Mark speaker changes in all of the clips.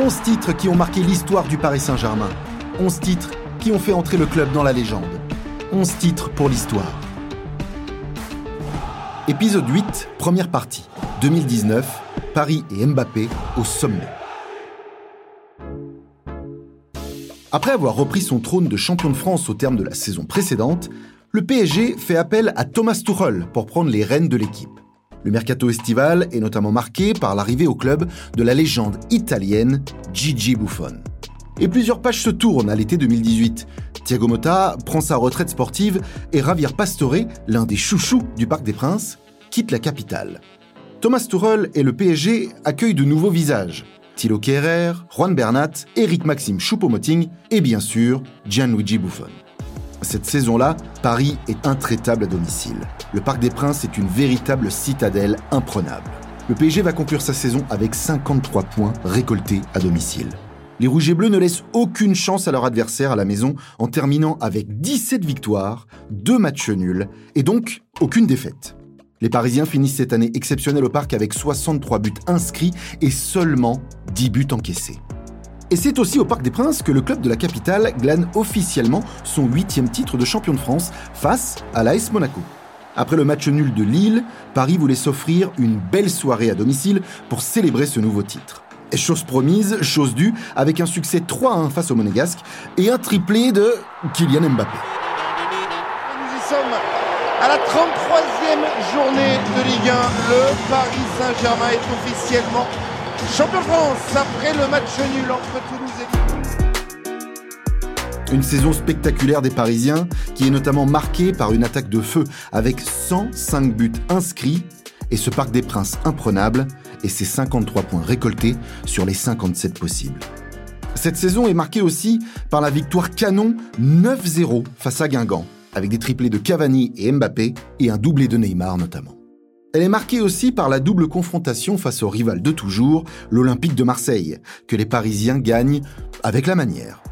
Speaker 1: 11 titres qui ont marqué l'histoire du Paris Saint-Germain. 11 titres qui ont fait entrer le club dans la légende. 11 titres pour l'histoire. Épisode 8, première partie. 2019, Paris et Mbappé au sommet. Après avoir repris son trône de champion de France au terme de la saison précédente, le PSG fait appel à Thomas Tuchel pour prendre les rênes de l'équipe. Le mercato estival est notamment marqué par l'arrivée au club de la légende italienne Gigi Buffon. Et plusieurs pages se tournent à l'été 2018. Thiago Motta prend sa retraite sportive et Javier Pastore, l'un des chouchous du Parc des Princes, quitte la capitale. Thomas Tuchel et le PSG accueillent de nouveaux visages. Thilo Kehrer, Juan Bernat, Eric Maxime Choupo-Moting et bien sûr Gianluigi Buffon. Cette saison-là, Paris est intraitable à domicile. Le Parc des Princes est une véritable citadelle imprenable. Le PSG va conclure sa saison avec 53 points récoltés à domicile. Les Rouges et Bleus ne laissent aucune chance à leur adversaire à la maison en terminant avec 17 victoires, 2 matchs nuls et donc aucune défaite. Les Parisiens finissent cette année exceptionnelle au parc avec 63 buts inscrits et seulement 10 buts encaissés. Et c'est aussi au Parc des Princes que le club de la capitale glane officiellement son huitième titre de champion de France face à l'AS Monaco. Après le match nul de Lille, Paris voulait s'offrir une belle soirée à domicile pour célébrer ce nouveau titre. Et chose promise, chose due, avec un succès 3-1 face au Monégasque et un triplé de Kylian Mbappé.
Speaker 2: Nous y sommes à la 33e journée de Ligue 1. Le Paris Saint-Germain est officiellement Champion de France après le match nul entre Toulouse et
Speaker 1: Une saison spectaculaire des Parisiens qui est notamment marquée par une attaque de feu avec 105 buts inscrits et ce Parc des Princes imprenable et ses 53 points récoltés sur les 57 possibles. Cette saison est marquée aussi par la victoire canon 9-0 face à Guingamp, avec des triplés de Cavani et Mbappé et un doublé de Neymar notamment. Elle est marquée aussi par la double confrontation face au rival de toujours, l'Olympique de Marseille, que les Parisiens gagnent avec la manière.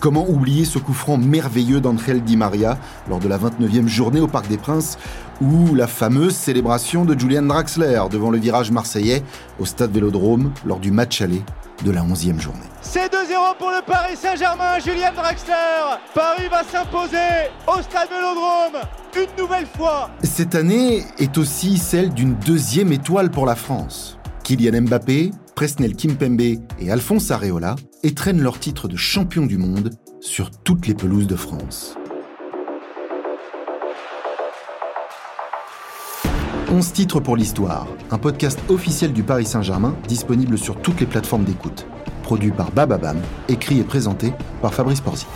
Speaker 1: Comment oublier ce coup franc merveilleux d'Angel Di Maria lors de la 29e journée au Parc des Princes ou la fameuse célébration de Julian Draxler devant le virage marseillais au stade Vélodrome lors du match aller de la 11e journée.
Speaker 3: C'est 2-0 pour le Paris Saint-Germain, Julian Draxler. Paris va s'imposer au stade Vélodrome une nouvelle fois.
Speaker 1: Cette année est aussi celle d'une deuxième étoile pour la France. Kylian Mbappé, Presnel Kimpembe et Alphonse Areola étrennent leur titre de champion du monde sur toutes les pelouses de France. 11 titres pour l'histoire, un podcast officiel du Paris Saint-Germain disponible sur toutes les plateformes d'écoute. Produit par Bababam, écrit et présenté par Fabrice Porzic.